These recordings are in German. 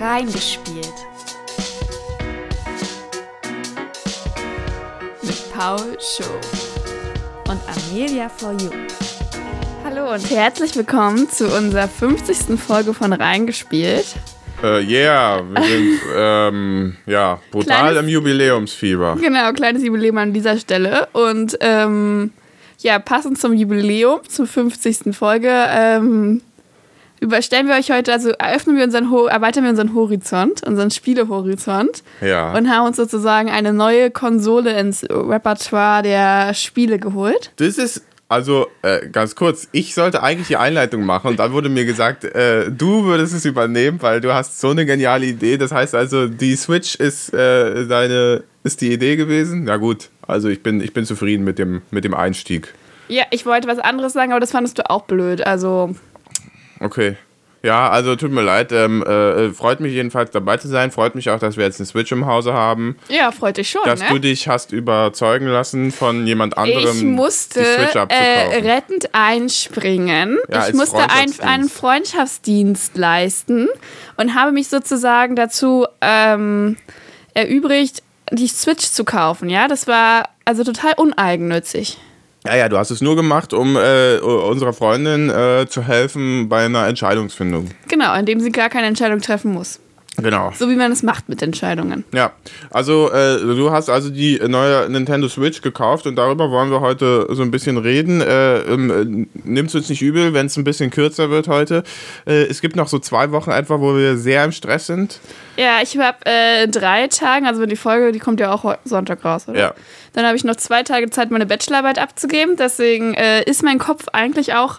Reingespielt. Mit Paul Show und Amelia for You. Hallo und herzlich willkommen zu unserer 50. Folge von Reingespielt. Äh, yeah, wir sind ähm, ja, brutal Kleines- im Jubiläumsfieber. Genau, kleines Jubiläum an dieser Stelle. Und ähm, ja, passend zum Jubiläum, zur 50. Folge, ähm, überstellen wir euch heute, also eröffnen wir unseren, erweitern wir unseren Horizont, unseren Spielehorizont Ja. und haben uns sozusagen eine neue Konsole ins Repertoire der Spiele geholt. Das ist, also äh, ganz kurz, ich sollte eigentlich die Einleitung machen und dann wurde mir gesagt, äh, du würdest es übernehmen, weil du hast so eine geniale Idee. Das heißt also, die Switch ist äh, deine, ist die Idee gewesen? Na gut, also ich bin, ich bin zufrieden mit dem, mit dem Einstieg. Ja, ich wollte was anderes sagen, aber das fandest du auch blöd. Also, Okay. Ja, also tut mir leid. Ähm, äh, freut mich jedenfalls dabei zu sein. Freut mich auch, dass wir jetzt eine Switch im Hause haben. ja, freut dich schon, Dass ne? du dich hast überzeugen lassen von jemand anderem, Ich musste die Switch abzukaufen. äh, rettend einspringen. Ja, ich musste ein, einen Freundschaftsdienst leisten und habe mich sozusagen dazu ähm, erübrigt, die Switch zu kaufen. Ja, das war also total uneigennützig. Ja, ja, du hast es nur gemacht, um äh, unserer Freundin äh, zu helfen bei einer Entscheidungsfindung. Genau, indem sie gar keine Entscheidung treffen muss. Genau. So wie man es macht mit Entscheidungen. Ja, also äh, du hast also die neue Nintendo Switch gekauft und darüber wollen wir heute so ein bisschen reden. Äh, ähm, äh, Nimmst uns nicht übel, wenn es ein bisschen kürzer wird heute. Äh, es gibt noch so zwei Wochen etwa, wo wir sehr im Stress sind. Ja, ich habe äh, drei Tagen, also die Folge, die kommt ja auch Sonntag raus, oder? Ja. Dann habe ich noch zwei Tage Zeit, meine Bachelorarbeit abzugeben. Deswegen äh, ist mein Kopf eigentlich auch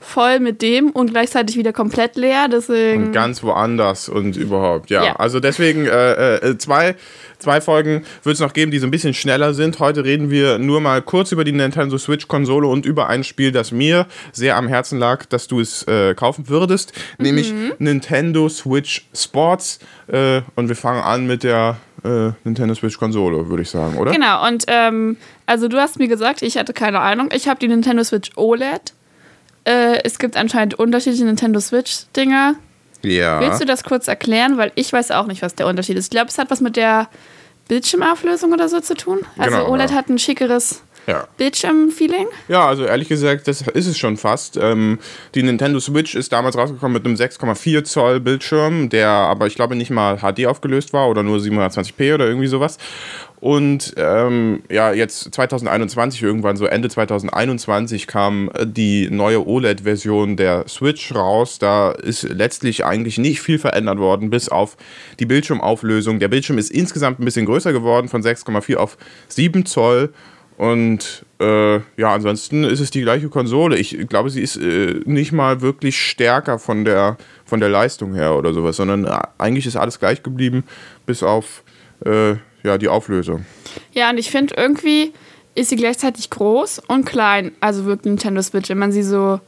voll mit dem und gleichzeitig wieder komplett leer. Deswegen. Und ganz woanders und überhaupt. Ja, Ja. also deswegen äh, äh, zwei, zwei Folgen wird es noch geben, die so ein bisschen schneller sind. Heute reden wir nur mal kurz über die Nintendo Switch-Konsole und über ein Spiel, das mir sehr am Herzen lag, dass du es äh, kaufen würdest, nämlich Nintendo Switch Sports. Äh, und wir fangen an mit der äh, Nintendo Switch-Konsole, würde ich sagen, oder? Genau, und ähm, also du hast mir gesagt, ich hatte keine Ahnung. Ich habe die Nintendo Switch OLED. Äh, es gibt anscheinend unterschiedliche Nintendo Switch-Dinger. Ja. Willst du das kurz erklären? Weil ich weiß auch nicht, was der Unterschied ist. Ich glaube, es hat was mit der Bildschirmauflösung oder so zu tun. Also Genau, OLED ja. hat ein schickeres ja. Bildschirm-Feeling. Ja, also ehrlich gesagt, das ist es schon fast. Ähm, die Nintendo Switch ist damals rausgekommen mit einem 6,4 Zoll Bildschirm, der aber ich glaube nicht mal HD aufgelöst war oder nur 720p oder irgendwie sowas. Und ähm, ja, jetzt 2021, irgendwann so Ende 2021 kam äh, die neue OLED-Version der Switch raus. Da ist letztlich eigentlich nicht viel verändert worden, bis auf die Bildschirmauflösung. Der Bildschirm ist insgesamt ein bisschen größer geworden, von 6,4 auf 7 Zoll. Und äh, ja, ansonsten ist es die gleiche Konsole. Ich glaube, sie ist äh, nicht mal wirklich stärker von der, von der Leistung her oder sowas, sondern äh, eigentlich ist alles gleich geblieben, bis auf äh, ja, die Auflösung. Ja, und ich finde irgendwie ist sie gleichzeitig groß und klein. Also wirkt Nintendo Switch, wenn man sie so.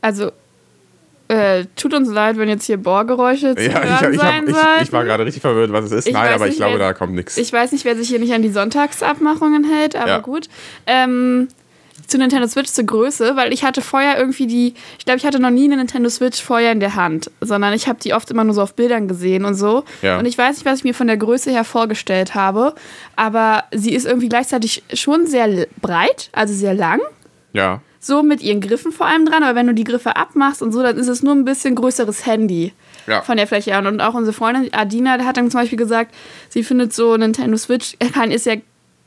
Also. Äh, tut uns leid, wenn jetzt hier Bohrgeräusche zu Ja, hören ich, ich, sein ich, sollten. ich war gerade richtig verwirrt, was es ist. Ich Nein, aber ich glaube, wer- da kommt nichts. Ich weiß nicht, wer sich hier nicht an die Sonntagsabmachungen hält, aber Ja. gut. Ähm, zu Nintendo Switch zur Größe, weil ich hatte vorher irgendwie die, ich glaube, ich hatte noch nie eine Nintendo Switch vorher in der Hand, sondern ich habe die oft immer nur so auf Bildern gesehen und so. Ja. Und ich weiß nicht, was ich mir von der Größe her vorgestellt habe, aber sie ist irgendwie gleichzeitig schon sehr breit, also sehr lang. Ja. So mit ihren Griffen vor allem dran, aber wenn du die Griffe abmachst und so, dann ist es nur ein bisschen größeres Handy Ja. von der Fläche her. Und, auch unsere Freundin Adina hat dann zum Beispiel gesagt, sie findet so Nintendo Switch kann, ist ja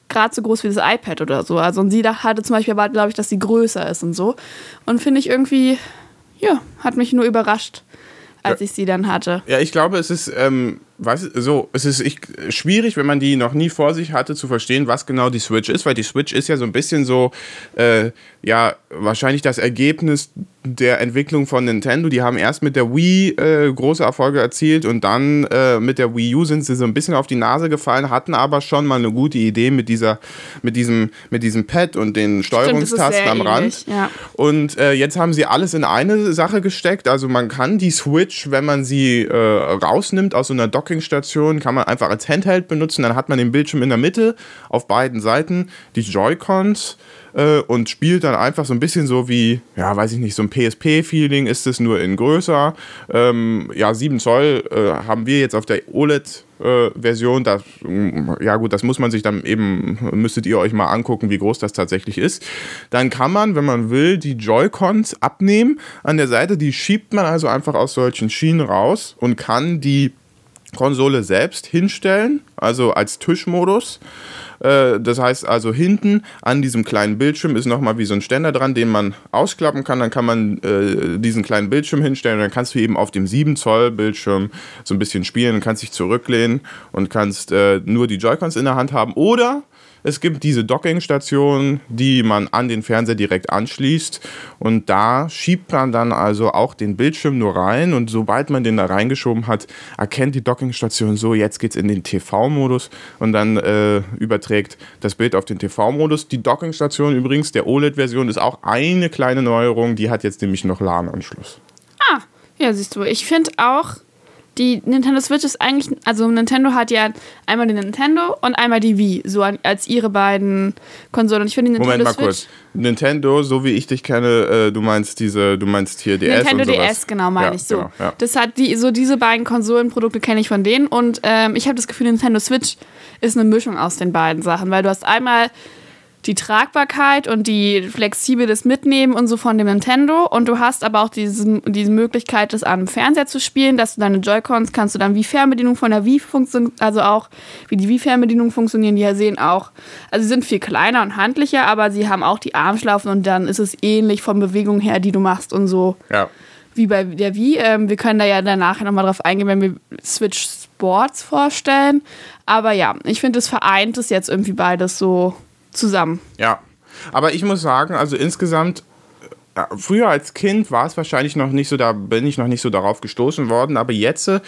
gerade so groß wie das iPad oder so. Also und sie da- hatte zum Beispiel erwartet, glaube ich, dass sie größer ist und so. Und finde ich irgendwie, ja, hat mich nur überrascht, als ich sie dann hatte. Ja, ich glaube, es ist, ähm, was, so, es ist ich, schwierig, wenn man die noch nie vor sich hatte, zu verstehen, was genau die Switch ist, weil die Switch ist ja so ein bisschen so, äh, ja, wahrscheinlich das Ergebnis der Entwicklung von Nintendo. Die haben erst mit der Wii äh, große Erfolge erzielt und dann äh, mit der Wii U sind sie so ein bisschen auf die Nase gefallen, hatten aber schon mal eine gute Idee mit dieser, mit diesem, mit diesem Pad und den Steuerungstasten am ähnlich, Rand. ja. Und äh, jetzt haben sie alles in eine Sache gesteckt. Also man kann die Switch, wenn man sie äh, rausnimmt aus so einer Dockingstation, kann man einfach als Handheld benutzen. Dann hat man den Bildschirm in der Mitte, auf beiden Seiten die Joy-Cons äh, und spielt dann einfach so ein bisschen so wie, ja, weiß ich nicht, so ein PSP-Feeling ist es nur in größer. Ähm, ja, 7 Zoll äh, haben wir jetzt auf der OLED äh, Version. Das, ja gut, das muss man sich dann eben, müsstet ihr euch mal angucken, wie groß das tatsächlich ist. Dann kann man, wenn man will, die Joy-Cons abnehmen an der Seite. Die schiebt man also einfach aus solchen Schienen raus und kann die Konsole selbst hinstellen, also als Tischmodus. Äh, das heißt also hinten an diesem kleinen Bildschirm ist nochmal wie so ein Ständer dran, den man ausklappen kann. Dann kann man äh, diesen kleinen Bildschirm hinstellen und dann kannst du eben auf dem 7 Zoll Bildschirm so ein bisschen spielen, kannst dich zurücklehnen und kannst äh, nur die Joy-Cons in der Hand haben. Oder es gibt diese Dockingstation, die man an den Fernseher direkt anschließt und da schiebt man dann also auch den Bildschirm nur rein und sobald man den da reingeschoben hat, erkennt die Dockingstation so, jetzt geht es in den TV-Modus und dann äh, überträgt das Bild auf den TV-Modus. Die Dockingstation übrigens der OLED-Version ist auch eine kleine Neuerung, die hat jetzt nämlich noch LAN-Anschluss. Ah, ja, siehst du, ich finde auch, die Nintendo Switch ist eigentlich, also Nintendo hat ja einmal den Nintendo und einmal die Wii, so als ihre beiden Konsolen. Und ich finde die Nintendo Moment mal Switch, kurz. Nintendo, so wie ich dich kenne, äh, du meinst diese, du meinst hier DS Nintendo und sowas. DS, genau, meine ja, ich so. Genau, ja. Das hat die, so diese beiden Konsolenprodukte kenne ich von denen und ähm, ich habe das Gefühl, Nintendo Switch ist eine Mischung aus den beiden Sachen, weil du hast einmal die Tragbarkeit und die flexibles Mitnehmen und so von dem Nintendo. Und du hast aber auch diese, diese Möglichkeit, das am Fernseher zu spielen, dass du deine Joy-Cons kannst du dann wie Fernbedienung von der Wii funktionieren, also auch wie die Wii-Fernbedienung funktionieren, die ja sehen auch, also sie sind viel kleiner und handlicher, aber sie haben auch die Armschlaufen und dann ist es ähnlich von Bewegung her, die du machst und so. Ja. Wie bei der Wii. Ähm, wir können da ja danach nochmal drauf eingehen, wenn wir Switch Sports vorstellen. Aber ja, ich finde, es vereint es jetzt irgendwie beides so zusammen. Ja. Aber ich muss sagen, also insgesamt äh, früher als Kind war es wahrscheinlich noch nicht so, da bin ich noch nicht so darauf gestoßen worden, aber jetzt äh,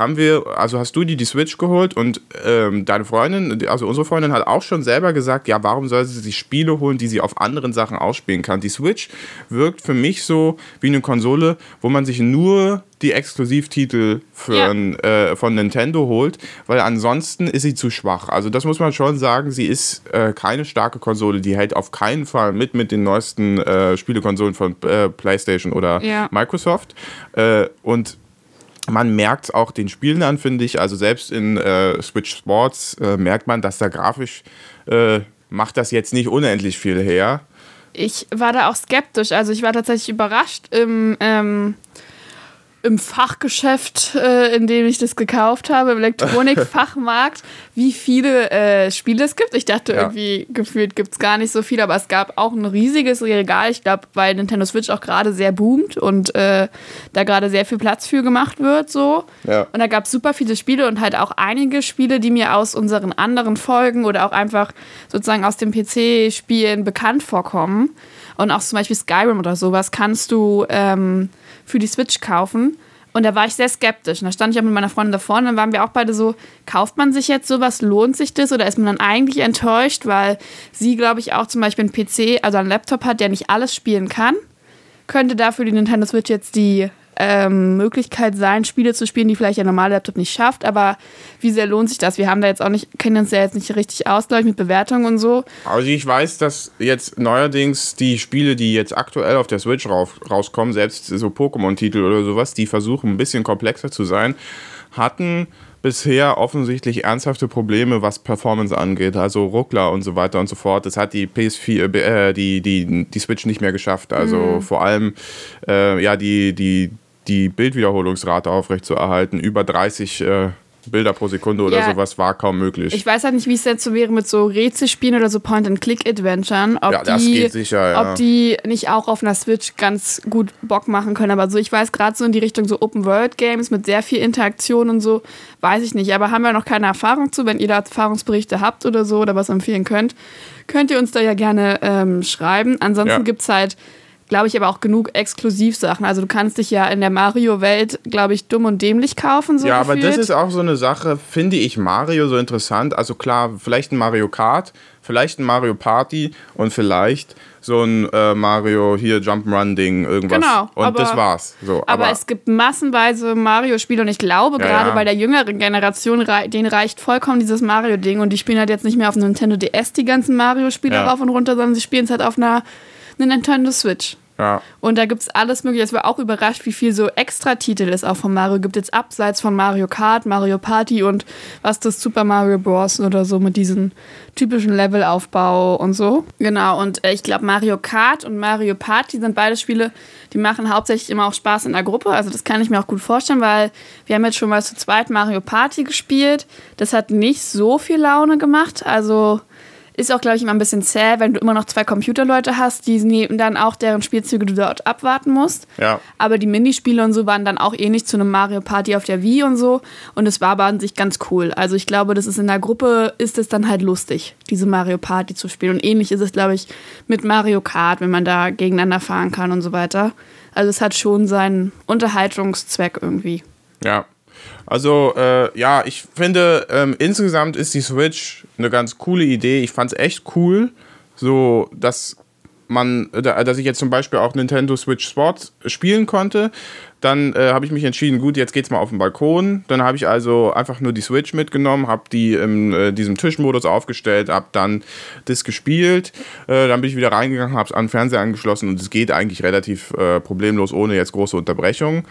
haben wir, also hast du dir die Switch geholt und ähm, deine Freundin, also unsere Freundin hat auch schon selber gesagt, ja, warum soll sie sich Spiele holen, die sie auf anderen Sachen ausspielen kann. Die Switch wirkt für mich so wie eine Konsole, wo man sich nur die Exklusivtitel für ja. äh, von Nintendo holt, weil ansonsten ist sie zu schwach. Also das muss man schon sagen, sie ist äh, keine starke Konsole, die hält auf keinen Fall mit mit den neuesten äh, Spielekonsolen von äh, PlayStation oder ja. Microsoft. Äh, und man merkt es auch den Spielen an, finde ich. Also selbst in äh, Switch Sports äh, merkt man, dass da grafisch äh, macht das jetzt nicht unendlich viel her. Ich war da auch skeptisch. Also ich war tatsächlich überrascht im ähm, im Fachgeschäft, äh, in dem ich das gekauft habe, im Elektronikfachmarkt, wie viele äh, Spiele es gibt. Ich dachte ja. irgendwie, gefühlt gibt es gar nicht so viele, aber es gab auch ein riesiges Regal. Ich glaube, weil Nintendo Switch auch gerade sehr boomt und äh, da gerade sehr viel Platz für gemacht wird. So. Ja. Und da gab es super viele Spiele und halt auch einige Spiele, die mir aus unseren anderen Folgen oder auch einfach sozusagen aus dem PC-Spielen bekannt vorkommen. Und auch zum Beispiel Skyrim oder sowas kannst du. Ähm, für die Switch kaufen. Und da war ich sehr skeptisch. Und da stand ich auch mit meiner Freundin davor und dann waren wir auch beide so, kauft man sich jetzt sowas, lohnt sich das oder ist man dann eigentlich enttäuscht, weil sie, glaube ich, auch zum Beispiel einen PC, also einen Laptop hat, der nicht alles spielen kann. Könnte dafür die Nintendo Switch jetzt die ähm, Möglichkeit sein, Spiele zu spielen, die vielleicht ein normaler Laptop nicht schafft. Aber wie sehr lohnt sich das? Wir haben da jetzt auch nicht, kennen uns ja jetzt nicht richtig aus, glaube ich, mit Bewertungen und so. Also ich weiß, dass jetzt neuerdings die Spiele, die jetzt aktuell auf der Switch rauskommen, selbst so Pokémon-Titel oder sowas, die versuchen ein bisschen komplexer zu sein, hatten bisher offensichtlich ernsthafte Probleme, was Performance angeht, also Ruckler und so weiter und so fort. Das hat die PS4, äh, die, die, die Switch nicht mehr geschafft. Also mhm. vor allem äh, ja die, die, die Bildwiederholungsrate aufrechtzuerhalten, über 30 äh, Bilder pro Sekunde oder ja, sowas war kaum möglich. Ich weiß halt nicht, wie es jetzt so wäre mit so Rätselspielen oder so Point-and-Click-Adventuren. Ja, das die, geht sicher, ja. Ob die nicht auch auf einer Switch ganz gut Bock machen können. Aber so, ich weiß gerade so in die Richtung so Open-World-Games mit sehr viel Interaktion und so, weiß ich nicht. Aber haben wir noch keine Erfahrung zu. Wenn ihr da Erfahrungsberichte habt oder so oder was empfehlen könnt, könnt ihr uns da ja gerne ähm, schreiben. Ansonsten ja. gibt es halt glaube ich, aber auch genug Exklusivsachen. Also du kannst dich ja in der Mario-Welt, glaube ich, dumm und dämlich kaufen. So ja, gefühlt. aber das ist auch so eine Sache, finde ich Mario so interessant. Also klar, vielleicht ein Mario Kart, vielleicht ein Mario Party und vielleicht so ein äh, Mario hier Jump'n'Run-Ding, irgendwas. Genau, und aber- das war's. So, Aber, es gibt massenweise Mario-Spiele und ich glaube, Ja, gerade ja. bei der jüngeren Generation, rei- denen reicht vollkommen dieses Mario-Ding und die spielen halt jetzt nicht mehr auf Nintendo DS die ganzen Mario-Spiele Ja. rauf und runter, sondern sie spielen es halt auf einer, einer Nintendo Switch. Ja. Und da gibt es alles mögliche. Ich war auch überrascht, wie viel so Extra-Titel es auch von Mario gibt. Jetzt abseits von Mario Kart, Mario Party und was das Super Mario Bros. oder so mit diesem typischen Levelaufbau und so. Genau, und äh, ich glaube, Mario Kart und Mario Party sind beide Spiele, die machen hauptsächlich immer auch Spaß in der Gruppe. Also das kann ich mir auch gut vorstellen, weil wir haben jetzt schon mal zu zweit Mario Party gespielt. Das hat nicht so viel Laune gemacht. Also ist auch, glaube ich, immer ein bisschen zäh, wenn du immer noch zwei Computerleute hast, die neben dann auch deren Spielzüge du dort abwarten musst. Ja. Aber die Minispiele und so waren dann auch ähnlich zu einem Mario Party auf der Wii und so. Und es war aber an sich ganz cool. Also ich glaube, das ist in der Gruppe, ist es dann halt lustig, diese Mario Party zu spielen. Und ähnlich ist es, glaube ich, mit Mario Kart, wenn man da gegeneinander fahren kann und so weiter. Also es hat schon seinen Unterhaltungszweck irgendwie. Ja. Also, äh, ja, ich finde, ähm, insgesamt ist die Switch eine ganz coole Idee. Ich fand es echt cool, so dass man, da- dass ich jetzt zum Beispiel auch Nintendo Switch Sports spielen konnte. Dann äh, habe ich mich entschieden, gut, jetzt geht's mal auf den Balkon. Dann habe ich also einfach nur die Switch mitgenommen, habe die in äh, diesem Tischmodus aufgestellt, habe dann das gespielt. Äh, dann bin ich wieder reingegangen, habe es an den Fernseher angeschlossen und es geht eigentlich relativ äh, problemlos, ohne jetzt große Unterbrechungen.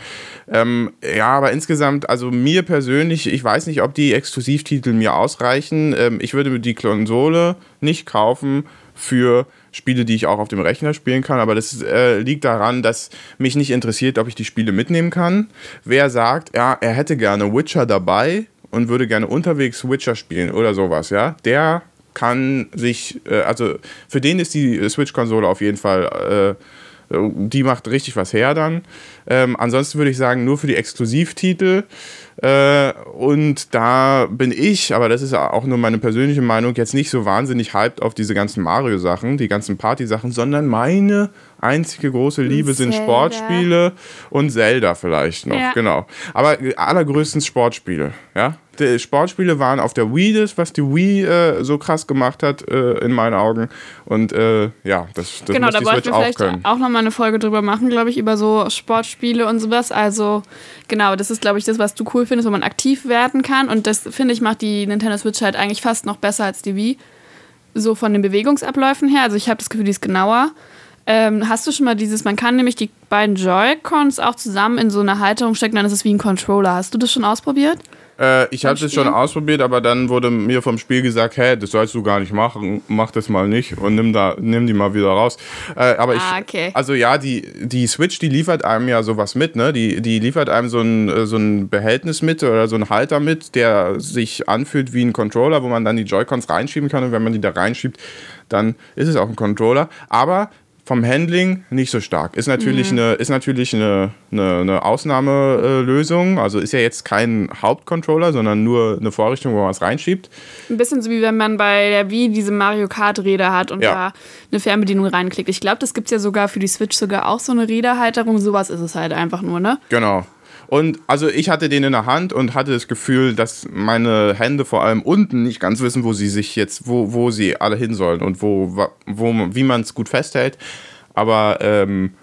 Ähm, ja, aber insgesamt, also mir persönlich, ich weiß nicht, ob die Exklusivtitel mir ausreichen. Ähm, ich würde mir die Konsole nicht kaufen für Spiele, die ich auch auf dem Rechner spielen kann, aber das äh, liegt daran, dass mich nicht interessiert, ob ich die Spiele mitnehmen kann. Wer sagt, ja, er hätte gerne Witcher dabei und würde gerne unterwegs Witcher spielen oder sowas, ja, der kann sich, äh, also für den ist die Switch-Konsole auf jeden Fall, äh, die macht richtig was her dann. Ähm, ansonsten würde ich sagen, nur für die Exklusivtitel. Äh, und da bin ich, aber das ist auch nur meine persönliche Meinung, jetzt nicht so wahnsinnig hyped auf diese ganzen Mario-Sachen, die ganzen Party-Sachen, sondern meine einzige große Liebe sind Zelda. Sportspiele und Zelda vielleicht noch, Ja. genau. Aber allergrößtens Sportspiele, ja. Die Sportspiele waren auf der Wii das, was die Wii äh, so krass gemacht hat, äh, in meinen Augen. Und äh, ja, das, das genau, da wollten wir auch vielleicht können. auch nochmal eine Folge drüber machen, glaube ich, über so Sportspiele und sowas. Also, genau, das ist, glaube ich, das, was du cool findest, wo man aktiv werden kann. Und das, finde ich, macht die Nintendo Switch halt eigentlich fast noch besser als die Wii. So von den Bewegungsabläufen her. Also, ich habe das Gefühl, die ist genauer. Ähm, hast du schon mal dieses, man kann nämlich die beiden Joy-Cons auch zusammen in so eine Halterung stecken, dann ist es wie ein Controller. Hast du das schon ausprobiert? Äh, ich habe das schon ausprobiert, aber dann wurde mir vom Spiel gesagt, hä, das sollst du gar nicht machen, mach das mal nicht und nimm da, nimm die mal wieder raus. Äh, aber ich, Ah, okay. also ja, die, die Switch, die liefert einem ja sowas mit, ne? Die, die liefert einem so ein, äh, so ein Behältnis mit oder so ein Halter mit, der sich anfühlt wie ein Controller, wo man dann die Joy-Cons reinschieben kann und wenn man die da reinschiebt, dann ist es auch ein Controller. Aber vom Handling nicht so stark. Ist natürlich eine, ist natürlich eine, eine, eine Ausnahmelösung. Also ist ja jetzt kein Hauptcontroller, sondern nur eine Vorrichtung, wo man es reinschiebt. Ein bisschen so wie wenn man bei der Wii diese Mario Kart Räder hat und Ja. da eine Fernbedienung reinklickt. Ich glaube, das gibt es ja sogar für die Switch sogar auch so eine Räderhalterung. Sowas ist es halt einfach nur, ne? Genau. Und also ich hatte den in der Hand und hatte das Gefühl, dass meine Hände vor allem unten nicht ganz wissen, wo sie sich jetzt, wo, wo sie alle hin sollen und wo, wo wie man es gut festhält. Aber ähm,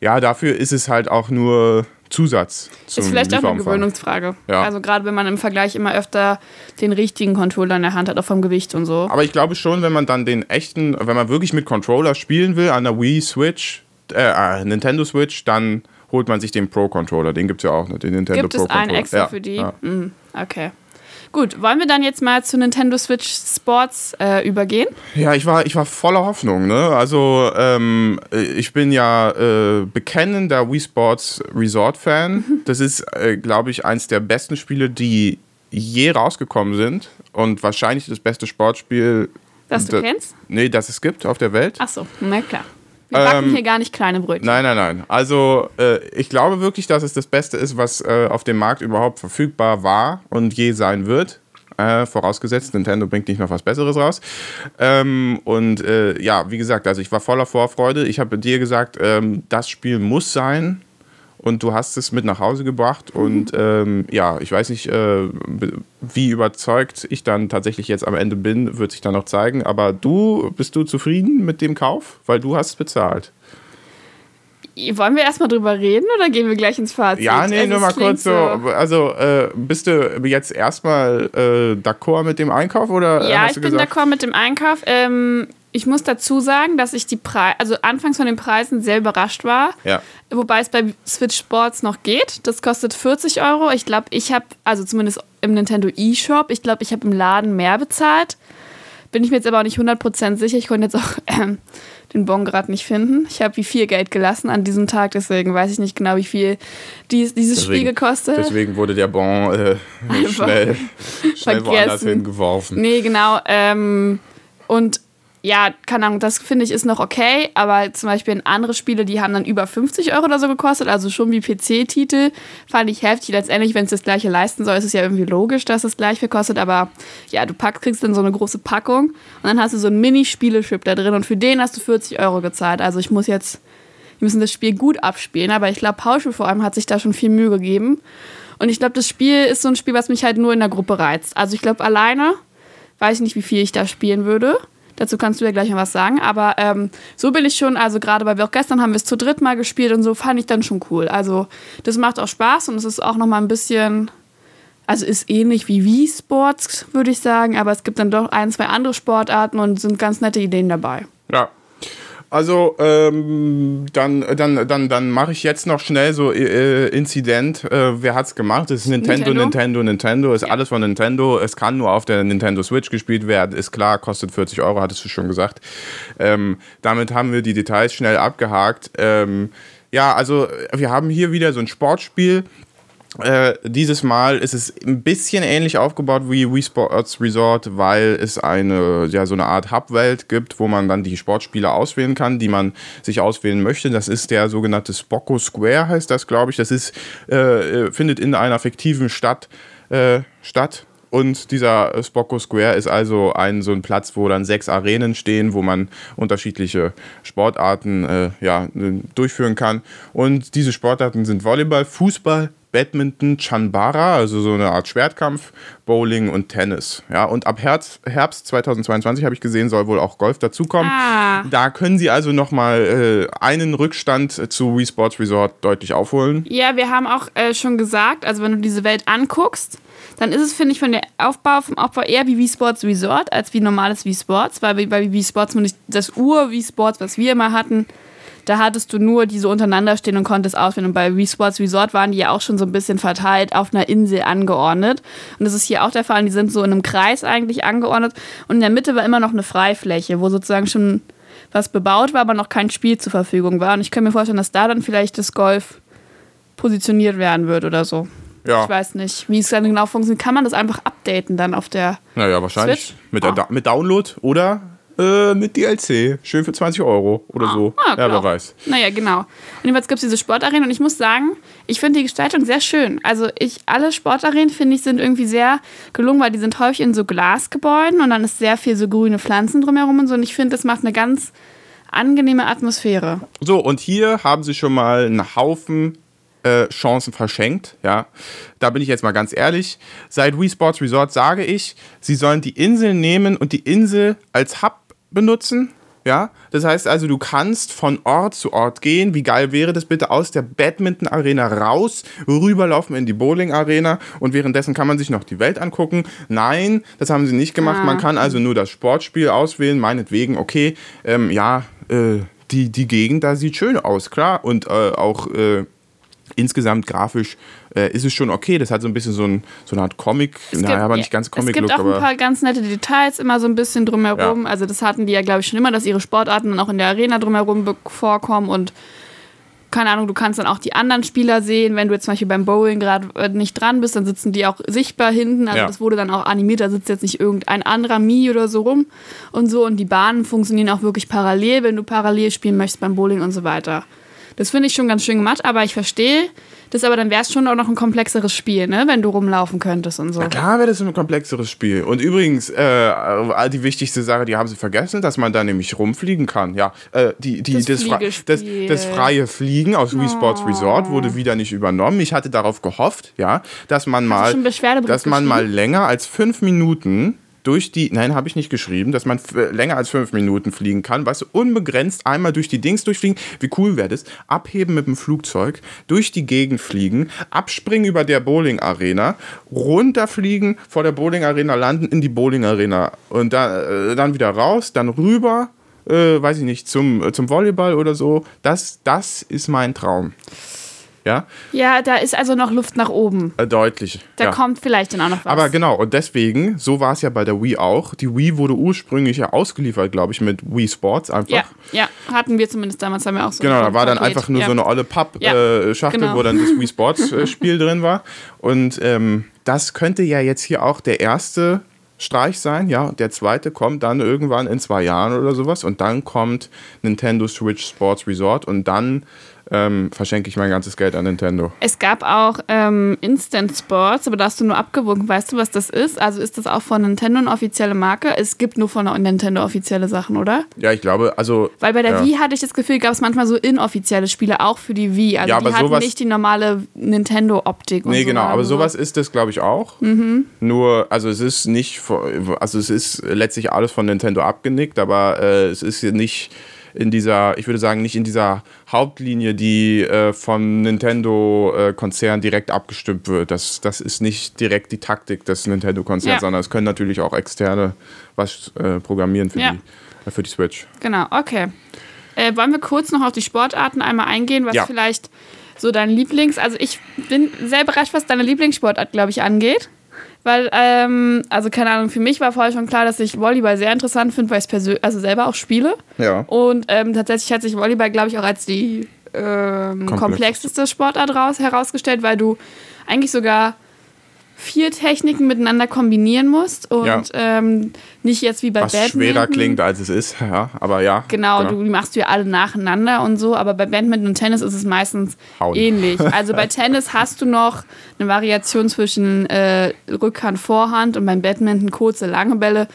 ja, dafür ist es halt auch nur Zusatz. Zum Ist vielleicht auch eine. Gewöhnungsfrage. Ja. Also gerade wenn man im Vergleich immer öfter den richtigen Controller in der Hand hat, auch vom Gewicht und so. Aber ich glaube schon, wenn man dann den echten, wenn man wirklich mit Controller spielen will, an der Wii Switch, äh, äh, Nintendo Switch, dann holt man sich den Pro-Controller. Den gibt es ja auch, ne? den Nintendo Gibt es Pro-Controller. einen extra ja, für die? Ja. Mhm, okay. Gut, wollen wir dann jetzt mal zu Nintendo Switch Sports äh, übergehen? Ja, ich war, ich war voller Hoffnung. Ne? Also ähm, äh, ich bin ja äh, bekennender Wii Sports Resort Fan. Das ist, äh, glaube ich, eins der besten Spiele, die je rausgekommen sind und wahrscheinlich das beste Sportspiel, Das du kennst? nee, das es gibt auf der Welt. Ach so, na klar. Wir backen Ähm, hier gar nicht kleine Brötchen. Nein, nein, nein. Also äh, ich glaube wirklich, dass es das Beste ist, was äh, auf dem Markt überhaupt verfügbar war und je sein wird. Äh, vorausgesetzt, Nintendo bringt nicht noch was Besseres raus. Ähm, und äh, ja, wie gesagt, also ich war voller Vorfreude. Ich habe dir gesagt, ähm, das Spiel muss sein. Und du hast es mit nach Hause gebracht. Und ähm, ja, ich weiß nicht, äh, wie überzeugt ich dann tatsächlich jetzt am Ende bin, wird sich dann noch zeigen. Aber du, bist du zufrieden mit dem Kauf? Weil du hast es bezahlt. Wollen wir erstmal drüber reden oder gehen wir gleich ins Fazit? Ja, nee, Also, nur mal kurz so. Also, äh, bist du jetzt erstmal äh, d'accord mit dem Einkauf oder Ja, ich bin d'accord mit dem Einkauf. Ähm, ich muss dazu sagen, dass ich die Preise, also anfangs von den Preisen sehr überrascht war. Ja. Wobei es bei Switch Sports noch geht. Das kostet 40 Euro. Ich glaube, ich habe, also zumindest im Nintendo eShop, ich glaube, ich habe im Laden mehr bezahlt. Bin ich mir jetzt aber auch nicht 100% sicher. Ich konnte jetzt auch ähm, den Bon gerade nicht finden. Ich habe wie viel Geld gelassen an diesem Tag, deswegen weiß ich nicht genau, wie viel dies, dieses Spiel Deswegen- gekostet. Deswegen wurde der Bon äh, schnell, schnell woanders hingeworfen. Nee, genau. Ähm, und ja, keine Ahnung, das finde ich ist noch okay, aber zum Beispiel andere Spiele, die haben dann über 50 Euro oder so gekostet, also schon wie PC-Titel, fand ich heftig. Letztendlich, wenn es das gleiche leisten soll, ist es ja irgendwie logisch, dass es gleich viel kostet, aber ja, du packst, kriegst dann so eine große Packung und dann hast du so einen Mini-Spielechip da drin und für den hast du 40 Euro gezahlt. Also ich muss jetzt, wir müssen das Spiel gut abspielen, aber ich glaube, Pauschel vor allem hat sich da schon viel Mühe gegeben. Und ich glaube, das Spiel ist so ein Spiel, was mich halt nur in der Gruppe reizt. Also ich glaube, alleine weiß ich nicht, wie viel ich da spielen würde. Dazu kannst du ja gleich noch was sagen. Aber ähm, so bin ich schon, also gerade weil wir auch gestern haben wir es zu dritt mal gespielt und so fand ich dann schon cool. Also das macht auch Spaß und es ist auch noch mal ein bisschen, also ist ähnlich wie Wii Sports, würde ich sagen. Aber es gibt dann doch ein, zwei andere Sportarten und sind ganz nette Ideen dabei. Ja. Also, ähm, dann, dann, dann, dann mache ich jetzt noch schnell so äh, Inzident. Äh, wer hat's gemacht? Das ist Nintendo, Nintendo. Nintendo, Nintendo. Ist alles von Nintendo. Es kann nur auf der Nintendo Switch gespielt werden. Ist klar, kostet 40 Euro, hattest du schon gesagt. Ähm, damit haben wir die Details schnell abgehakt. Ähm, ja, also wir haben hier wieder so ein Sportspiel. Äh, dieses Mal ist es ein bisschen ähnlich aufgebaut wie Wii Sports Resort, weil es eine, ja, so eine Art Hub-Welt gibt, wo man dann die Sportspiele auswählen kann, die man sich auswählen möchte. Das ist der sogenannte Spocko Square, heißt das, glaube ich. Das ist, äh, äh, findet in einer fiktiven Stadt äh, statt. Und dieser äh, Spocko Square ist also ein so ein Platz, wo dann sechs Arenen stehen, wo man unterschiedliche Sportarten äh, ja, äh, durchführen kann. Und diese Sportarten sind Volleyball, Fußball, Badminton, Chanbara, also so eine Art Schwertkampf, Bowling und Tennis. Ja, und ab Herbst, Herbst 2022 habe ich gesehen, soll wohl auch Golf dazukommen. Ah. Da können Sie also nochmal äh, einen Rückstand zu Wii Sports Resort deutlich aufholen. Ja, wir haben auch äh, schon gesagt, also wenn du diese Welt anguckst, dann ist es, finde ich, von der Aufbau vom Aufbau eher wie Wii Sports Resort als wie normales Wii Sports, weil bei- Wii Sports das Ur Wii Sports, was wir immer hatten, da hattest du nur die so untereinander stehen und konntest auswählen. Und bei Wii Sports Resort waren die ja auch schon so ein bisschen verteilt auf einer Insel angeordnet. Und das ist hier auch der Fall. Die sind so in einem Kreis eigentlich angeordnet. Und in der Mitte war immer noch eine Freifläche, wo sozusagen schon was bebaut war, aber noch kein Spiel zur Verfügung war. Und ich kann mir vorstellen, dass da dann vielleicht das Golf positioniert werden wird oder so. Ja. Ich weiß nicht, wie es dann genau funktioniert. Kann man das einfach updaten dann auf der. Naja, wahrscheinlich Switch? mit, Ah. Da- mit Download oder äh, mit DLC. Schön für 20 Euro oder so. Ah, ja, wer weiß. Naja, genau. Und jedenfalls gibt es diese Sportarenen und ich muss sagen, ich finde die Gestaltung sehr schön. Also ich, alle Sportarenen, finde ich, sind irgendwie sehr gelungen, weil die sind häufig in so Glasgebäuden und dann ist sehr viel so grüne Pflanzen drumherum und so. Und ich finde, das macht eine ganz angenehme Atmosphäre. So, und hier haben sie schon mal einen Haufen äh, Chancen verschenkt. Ja, da bin ich jetzt mal ganz ehrlich. Seit Wii Sports Resort sage ich, sie sollen die Insel nehmen und die Insel als Hub benutzen. Ja, das heißt also, du kannst von Ort zu Ort gehen. Wie geil wäre das bitte aus der Badminton Arena raus, rüberlaufen in die Bowling Arena und währenddessen kann man sich noch die Welt angucken. Nein, das haben sie nicht gemacht. Man kann also nur das Sportspiel auswählen, meinetwegen, okay, ähm, ja, äh, die, die Gegend da sieht schön aus, klar. Und äh, auch äh, insgesamt grafisch äh, ist es schon okay. Das hat so ein bisschen so, ein, so eine Art Comic, Es naja, gibt- aber nicht ganz Es gibt Comic-Look, auch ein paar ganz nette Details, immer so ein bisschen drumherum. Ja. Also das hatten die ja, glaube ich, schon immer, dass ihre Sportarten dann auch in der Arena drumherum vorkommen und keine Ahnung, du kannst dann auch die anderen Spieler sehen. Wenn du jetzt zum Beispiel beim Bowling gerade äh, nicht dran bist, dann sitzen die auch sichtbar hinten. Also Ja. das wurde dann auch animiert, da sitzt jetzt nicht irgendein anderer Mii oder so rum und so. Und die Bahnen funktionieren auch wirklich parallel, wenn du parallel spielen möchtest beim Bowling und so weiter. Das finde ich schon ganz schön gemacht, aber ich verstehe, Das aber dann wäre es schon auch noch ein komplexeres Spiel, ne? Wenn du rumlaufen könntest und so. Na klar wäre das ein komplexeres Spiel. Und übrigens, äh, die wichtigste Sache, die haben sie vergessen, dass man da nämlich rumfliegen kann. Ja, äh, die, die, Das das, Fra- das, das freie Fliegen aus Wii Sports Resort wurde wieder nicht übernommen. Ich hatte darauf gehofft, ja, dass man mal, dass man mal länger als fünf Minuten durch die, nein, habe ich nicht geschrieben, dass man länger als fünf Minuten fliegen kann, weißt du, unbegrenzt einmal durch die Dings durchfliegen. Wie cool wäre das? Abheben mit dem Flugzeug, durch die Gegend fliegen, abspringen über der Bowling-Arena, runterfliegen, vor der Bowling-Arena landen, in die Bowling-Arena und da, äh, dann wieder raus, dann rüber, äh, weiß ich nicht, zum, äh, zum Volleyball oder so. Das, das ist mein Traum. Ja, Ja, da ist also noch Luft nach oben. äh, deutlich. Da ja. kommt vielleicht dann auch noch was. Aber genau, und deswegen, so war es ja bei der Wii auch. Die Wii wurde ursprünglich ja ausgeliefert, glaube ich, mit Wii Sports einfach. ja, ja, hatten wir zumindest damals, haben wir auch so. Genau, da war dann einfach nur ja. so eine olle Pappschachtel, äh, Schachtel, genau. wo dann das Wii Sports äh, Spiel drin war. Und ähm, das könnte ja jetzt hier auch der erste Streich sein, ja. Der zweite kommt dann irgendwann in zwei Jahren oder sowas. Und dann kommt Nintendo Switch Sports Resort und dann ähm, verschenke ich mein ganzes Geld an Nintendo. Es gab auch ähm, Instant Sports, aber da hast du nur abgewogen. Weißt du, was das ist? Also ist das auch von Nintendo eine offizielle Marke? Es gibt nur von Nintendo offizielle Sachen, oder? Ja, ich glaube, also. Weil bei der ja. Wii hatte ich das Gefühl, gab es manchmal so inoffizielle Spiele, auch für die Wii. Also Ja, die aber hatten sowas- nicht die normale Nintendo-Optik. und Nee, so genau, aber so- sowas ist das, glaube ich, auch. Nur, also es ist nicht, also es ist letztlich alles von Nintendo abgenickt, aber äh, es ist nicht in dieser, ich würde sagen, nicht in dieser Hauptlinie, die äh, vom Nintendo-Konzern direkt abgestimmt wird. Das, das ist nicht direkt die Taktik des Nintendo-Konzerns, Ja. sondern es können natürlich auch externe was äh, programmieren für, Ja. die, äh, für die Switch. Genau, okay. Äh, wollen wir kurz noch auf die Sportarten einmal eingehen, was Ja. vielleicht so dein Lieblings-, also ich bin sehr überrascht, was deine Lieblingssportart, glaube ich, angeht. Weil, ähm, also keine Ahnung, für mich war vorher schon klar, dass ich Volleyball sehr interessant finde, weil ich es persönlich, also selber auch spiele. Ja. Und ähm, tatsächlich hat sich Volleyball, glaube ich, auch als die ähm, Komplexeste. komplexeste Sportart raus, herausgestellt, weil du eigentlich sogar vier Techniken miteinander kombinieren musst und Ja. ähm, nicht jetzt wie bei Was Badminton. schwerer klingt, als es ist, ja, aber ja. Genau, du die machst du ja alle nacheinander und so, aber bei Badminton und Tennis ist es meistens Hauen. ähnlich. Also bei Tennis hast du noch eine Variation zwischen äh, Rückhand, Vorhand und beim Badminton kurze, lange Bälle.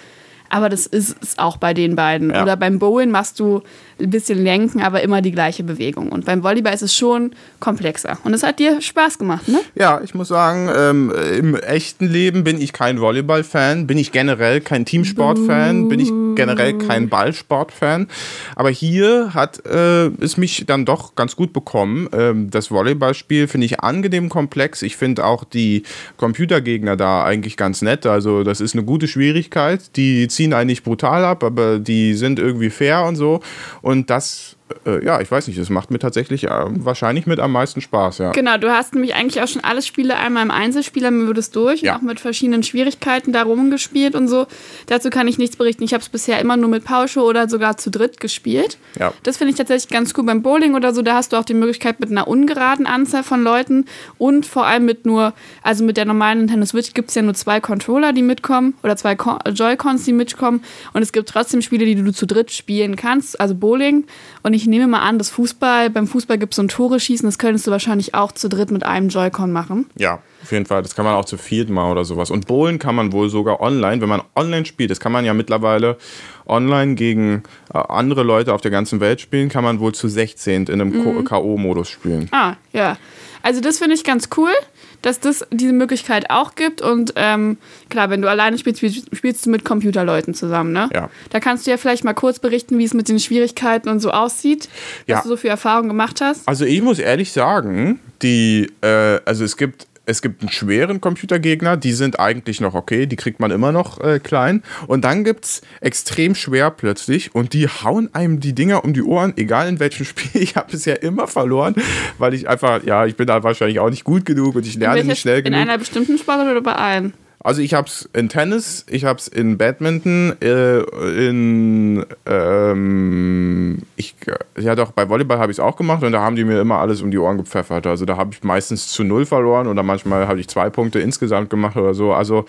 Aber das ist es auch bei den beiden. Ja. Oder beim Bowlen machst du ein bisschen lenken, aber immer die gleiche Bewegung. Und beim Volleyball ist es schon komplexer. Und es hat dir Spaß gemacht, ne? Ja, ich muss sagen, ähm, im echten Leben bin ich kein Volleyball-Fan, bin ich generell kein Teamsport-Fan, bin ich generell kein Ballsport-Fan. Aber hier hat äh, es mich dann doch ganz gut bekommen. Ähm, das Volleyballspiel finde ich angenehm komplex. Ich finde auch die Computergegner da eigentlich ganz nett. Also das ist eine gute Schwierigkeit. Die ziehen einen nicht brutal ab, aber die sind irgendwie fair und so. Und das, äh, ja, ich weiß nicht, das macht mir tatsächlich äh, wahrscheinlich mit am meisten Spaß, ja. Genau, du hast nämlich eigentlich auch schon alle Spiele einmal im Einzelspieler mir würdest durch Ja. und auch mit verschiedenen Schwierigkeiten da rumgespielt und so. Dazu kann ich nichts berichten. Ich habe es bisher immer nur mit Pausche oder sogar zu dritt gespielt. Ja. Das finde ich tatsächlich ganz cool. Beim Bowling oder so, da hast du auch die Möglichkeit mit einer ungeraden Anzahl von Leuten und vor allem mit nur, also mit der normalen Nintendo Switch gibt es ja nur zwei Controller, die mitkommen oder zwei Con- Joy-Cons, die mitkommen. Und es gibt trotzdem Spiele, die du zu dritt spielen kannst, also Bowling. Und ich nehme mal an, dass Fußball, beim Fußball gibt es so ein Tore schießen, das könntest du wahrscheinlich auch zu dritt mit einem Joy-Con machen. Ja, auf jeden Fall. Das kann man auch zu viert mal oder sowas. Und Bowlen kann man wohl sogar online, wenn man online spielt, das kann man ja mittlerweile online gegen äh, andere Leute auf der ganzen Welt spielen, kann man wohl zu 16 in einem Ko- K.O.-Modus spielen. Ah, ja. Also das finde ich ganz cool, dass das diese Möglichkeit auch gibt. Und ähm, klar, wenn du alleine spielst, spielst, spielst du mit Computerleuten zusammen, ne? Ja. Da kannst du ja vielleicht mal kurz berichten, wie es mit den Schwierigkeiten und so aussieht, Ja. was du so für Erfahrungen gemacht hast. Also ich muss ehrlich sagen, die, äh, also es gibt, es gibt einen schweren Computergegner, die sind eigentlich noch okay, die kriegt man immer noch äh, klein. Und dann gibt es extrem schwer plötzlich und die hauen einem die Dinger um die Ohren, egal in welchem Spiel. Ich habe bisher immer verloren, weil ich einfach, ja, ich bin da wahrscheinlich auch nicht gut genug und ich lerne nicht schnell in genug. einer bestimmten Sportart oder bei allen? Also ich habe es in Tennis, ich habe es in Badminton, äh, in ähm, ich ja doch bei Volleyball habe ich es auch gemacht und da haben die mir immer alles um die Ohren gepfeffert. Also da habe ich meistens zu null verloren oder manchmal habe ich zwei Punkte insgesamt gemacht oder so. Also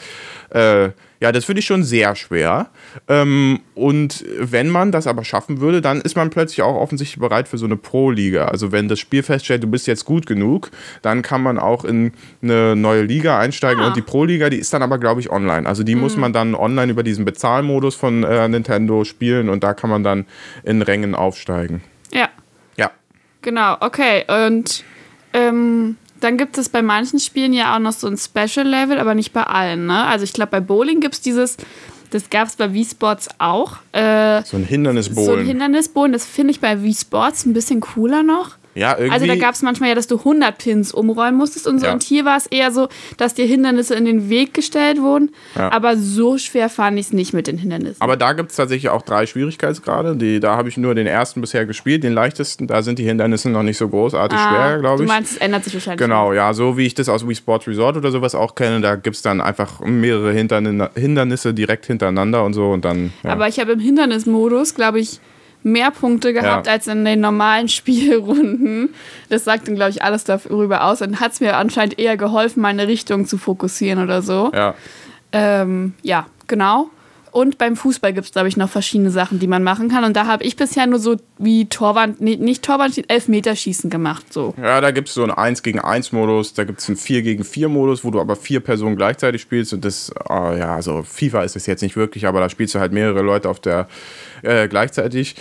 äh, Ja, das finde ich schon sehr schwer. Ähm, und wenn man das aber schaffen würde, dann ist man plötzlich auch offensichtlich bereit für so eine Pro-Liga. Also wenn das Spiel feststellt, du bist jetzt gut genug, dann kann man auch in eine neue Liga einsteigen. Ah. Und die Pro-Liga, die ist dann aber, glaube ich, online. Also die muss man dann online über diesen Bezahlmodus von äh, Nintendo spielen und da kann man dann in Rängen aufsteigen. Ja, Ja. genau, okay. Und ähm, dann gibt es bei manchen Spielen ja auch noch so ein Special-Level, aber nicht bei allen, ne? Also ich glaube, bei Bowling gibt es dieses, das gab es bei Wii Sports auch. Äh, So ein Hindernisbohlen. so ein Hindernisboden, das finde ich bei Wii Sports ein bisschen cooler noch. Ja, irgendwie. Also da gab es manchmal ja, dass du 100 Pins umräumen musstest und so. Ja. Und hier war es eher so, dass dir Hindernisse in den Weg gestellt wurden. Ja. Aber so schwer fand ich es nicht mit den Hindernissen. Aber da gibt es tatsächlich auch drei Schwierigkeitsgrade. Die, da habe ich nur den ersten bisher gespielt, den leichtesten. Da sind die Hindernisse noch nicht so großartig schwer, glaube Ah, Du ich. meinst, es ändert sich wahrscheinlich. Genau, ja, so wie ich das aus Wii Sports Resort oder sowas auch kenne, da gibt es dann einfach mehrere Hindernisse direkt hintereinander und so und dann. Ja. Aber ich habe im Hindernismodus, glaube ich, mehr Punkte gehabt Ja. als in den normalen Spielrunden. Das sagt dann, glaube ich, alles darüber aus. Und hat es mir anscheinend eher geholfen, meine Richtung zu fokussieren oder so. ja. Ähm, ja, genau. Und beim Fußball gibt es, glaube ich, noch verschiedene Sachen, die man machen kann. Und da habe ich bisher nur so wie Torwand, nee, nicht Torwand, Elfmeterschießen gemacht. So. ja, da gibt es so einen 1 gegen 1 Modus, da gibt es einen 4 gegen 4 Modus, wo du aber vier Personen gleichzeitig spielst und das, äh, ja, also FIFA ist es jetzt nicht wirklich, aber da spielst du halt mehrere Leute auf der äh, gleichzeitig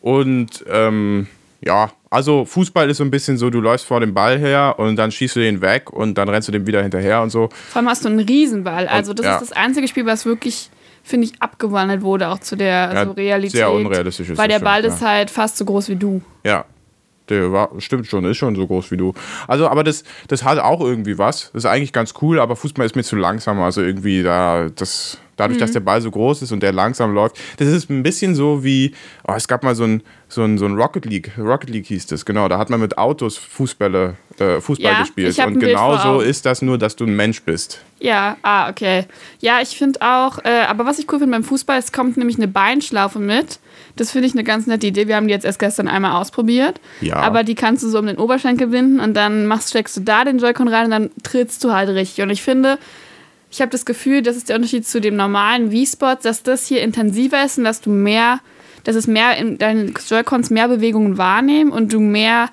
und ähm, ja, also Fußball ist so ein bisschen so, du läufst vor dem Ball her und dann schießt du den weg und dann rennst du dem wieder hinterher und so. Vor allem hast du einen Riesenball. Also das ja. ist das einzige Spiel, was wirklich, finde ich, abgewandelt wurde, auch zu der Ja, so Realität. sehr unrealistisch ist Weil der Ball ist ja. halt fast so groß wie du. Ja. Der war, stimmt schon, ist schon so groß wie du. Also, aber das, das hat auch irgendwie was. Das ist eigentlich ganz cool, aber Fußball ist mir zu langsam. Also irgendwie da, das, dadurch, Mhm. dass der Ball so groß ist und der langsam läuft. Das ist ein bisschen so wie, oh, es gab mal so ein, so ein, so ein Rocket League. Rocket League hieß das, genau. Da hat man mit Autos Fußbälle, äh, Fußball Ja, gespielt. Und genau so ist das nur, dass du ein Mensch bist. Ja, ah, okay. Ja, ich finde auch, äh, aber was ich cool finde beim Fußball, es kommt nämlich eine Beinschlaufe mit. Das finde ich eine ganz nette Idee. Wir haben die jetzt erst gestern einmal ausprobiert. Ja. Aber die kannst du so um den Oberschenkel binden und dann machst, steckst du da den Joy-Con rein und dann trittst du halt richtig. Und ich finde, ich habe das Gefühl, das ist der Unterschied zu dem normalen Wii-Sport, dass das hier intensiver ist und dass du mehr, dass es mehr in deinen Joy-Cons mehr Bewegungen wahrnehmen und du mehr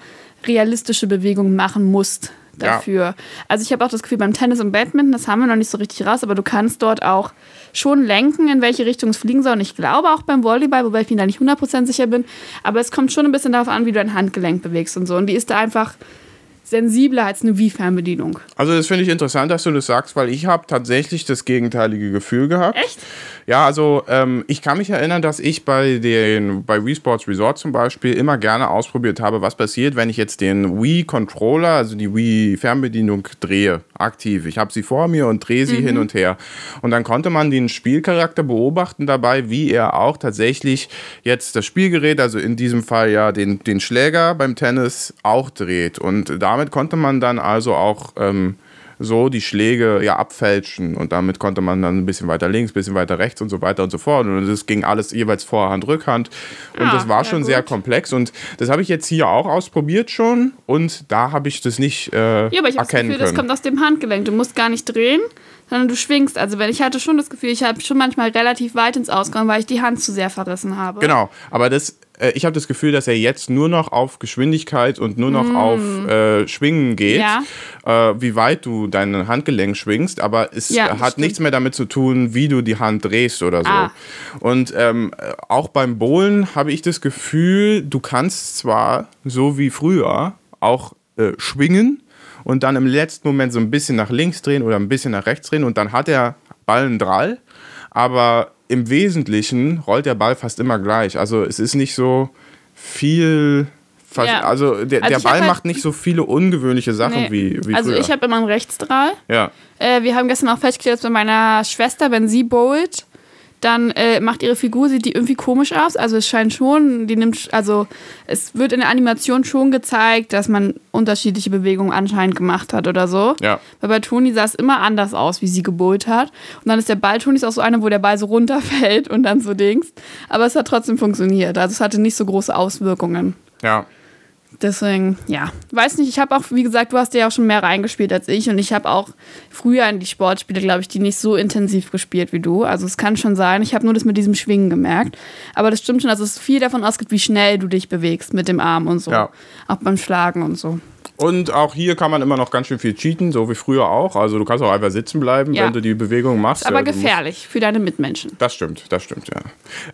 realistische Bewegungen machen musst Ja. dafür. Also ich habe auch das Gefühl, beim Tennis und Badminton, das haben wir noch nicht so richtig raus, aber du kannst dort auch schon lenken, in welche Richtung es fliegen soll. Und ich glaube auch beim Volleyball, wobei ich mir da nicht 100% sicher bin, aber es kommt schon ein bisschen darauf an, wie du dein Handgelenk bewegst und so. Und die ist da einfach sensibler als eine Wii-Fernbedienung. Also das finde ich interessant, dass du das sagst, weil ich habe tatsächlich das gegenteilige Gefühl gehabt. Echt? Ja, also ähm, ich kann mich erinnern, dass ich bei den bei Wii Sports Resort zum Beispiel immer gerne ausprobiert habe, was passiert, wenn ich jetzt den Wii Controller, also die Wii Fernbedienung drehe, aktiv. Ich habe sie vor mir und drehe sie hin und her. Und dann konnte man den Spielcharakter beobachten dabei, wie er auch tatsächlich jetzt das Spielgerät, also in diesem Fall ja den, den Schläger beim Tennis auch dreht. Und damit konnte man dann also auch ähm, so die Schläge ja abfälschen und damit konnte man dann ein bisschen weiter links, ein bisschen weiter rechts und so weiter und so fort und das ging alles jeweils Vorhand, Rückhand und Ah, das war schon gut. sehr komplex und das habe ich jetzt hier auch ausprobiert schon und da habe ich das nicht äh, Ja, aber ich habe das erkennen Gefühl, das können. kommt aus dem Handgelenk. Du musst gar nicht drehen, sondern du schwingst. Also wenn ich hatte schon das Gefühl, ich habe schon manchmal relativ weit ins Auskommen, weil ich die Hand zu sehr verrissen habe. Genau, aber das, ich habe das Gefühl, dass er jetzt nur noch auf Geschwindigkeit und nur noch auf äh, Schwingen geht, Mm. Ja. äh, wie weit du dein Handgelenk schwingst, aber es Ja, äh, hat stimmt. nichts mehr damit zu tun, wie du die Hand drehst oder so. Ah. Und ähm, äh, auch beim Bowlen habe ich das Gefühl, du kannst zwar so wie früher auch äh, schwingen und dann im letzten Moment so ein bisschen nach links drehen oder ein bisschen nach rechts drehen und dann hat der Ball einen Drall, aber im Wesentlichen rollt der Ball fast immer gleich. Also es ist nicht so viel. Ja. Also der, Also der Ball halt- macht nicht so viele ungewöhnliche Sachen Nee. wie, wie also früher. ich habe immer einen Rechtsstrahl. ja. Äh, wir haben gestern auch festgestellt, dass bei meiner Schwester, wenn sie bowlt, dann äh, macht ihre Figur, sieht die irgendwie komisch aus. Also es scheint schon, die nimmt, also es wird in der Animation schon gezeigt, dass man unterschiedliche Bewegungen anscheinend gemacht hat oder so. Ja. Weil bei Toni sah es immer anders aus, wie sie gebowlt hat. Und dann ist der Ball Tonis auch so eine, wo der Ball so runterfällt und dann so Dings. Aber es hat trotzdem funktioniert. Also es hatte nicht so große Auswirkungen. Ja. Deswegen, ja. Weiß nicht, ich habe auch, wie gesagt, du hast ja auch schon mehr reingespielt als ich und ich habe auch früher in die Sportspiele, glaube ich, die nicht so intensiv gespielt wie du. Also es kann schon sein. Ich habe nur das mit diesem Schwingen gemerkt. Aber das stimmt schon, dass es viel davon ausgeht, wie schnell du dich bewegst mit dem Arm und so. Ja. Auch beim Schlagen und so. Und auch hier kann man immer noch ganz schön viel cheaten, so wie früher auch. Also du kannst auch einfach sitzen bleiben, Ja. wenn du die Bewegung machst. Aber du musst- gefährlich für deine Mitmenschen. Das stimmt, das stimmt, ja.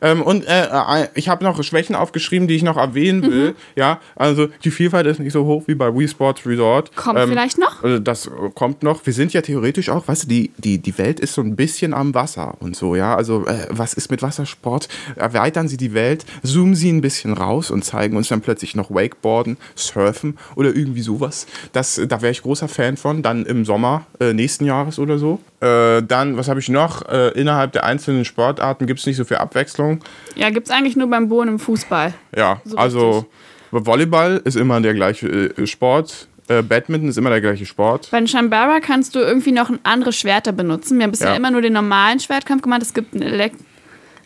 Ähm, und äh, äh, ich habe noch Schwächen aufgeschrieben, die ich noch erwähnen Mhm. will. Ja, also die Vielfalt ist nicht so hoch wie bei Wii Sports Resort. Kommt vielleicht noch? Also das äh, kommt noch. Wir sind ja theoretisch auch, weißt du, die, die, die Welt ist so ein bisschen am Wasser und so, ja. Also äh, was ist mit Wassersport? Erweitern Sie die Welt, zoomen Sie ein bisschen raus und zeigen uns dann plötzlich noch Wakeboarden, Surfen oder irgendwie sowas. Das, da wäre ich großer Fan von. Dann im Sommer äh, nächsten Jahres oder so. Äh, dann, was habe ich noch? Äh, innerhalb der einzelnen Sportarten gibt es nicht so viel Abwechslung. Ja, gibt es eigentlich nur beim Bohnen im Fußball. Ja, So also Volleyball ist immer der gleiche äh, Sport. Äh, Badminton ist immer der gleiche Sport. Bei den Shambara kannst du irgendwie noch ein andere Schwerter benutzen. Wir haben bisher Ja. immer nur den normalen Schwertkampf gemacht. Es gibt ein Elek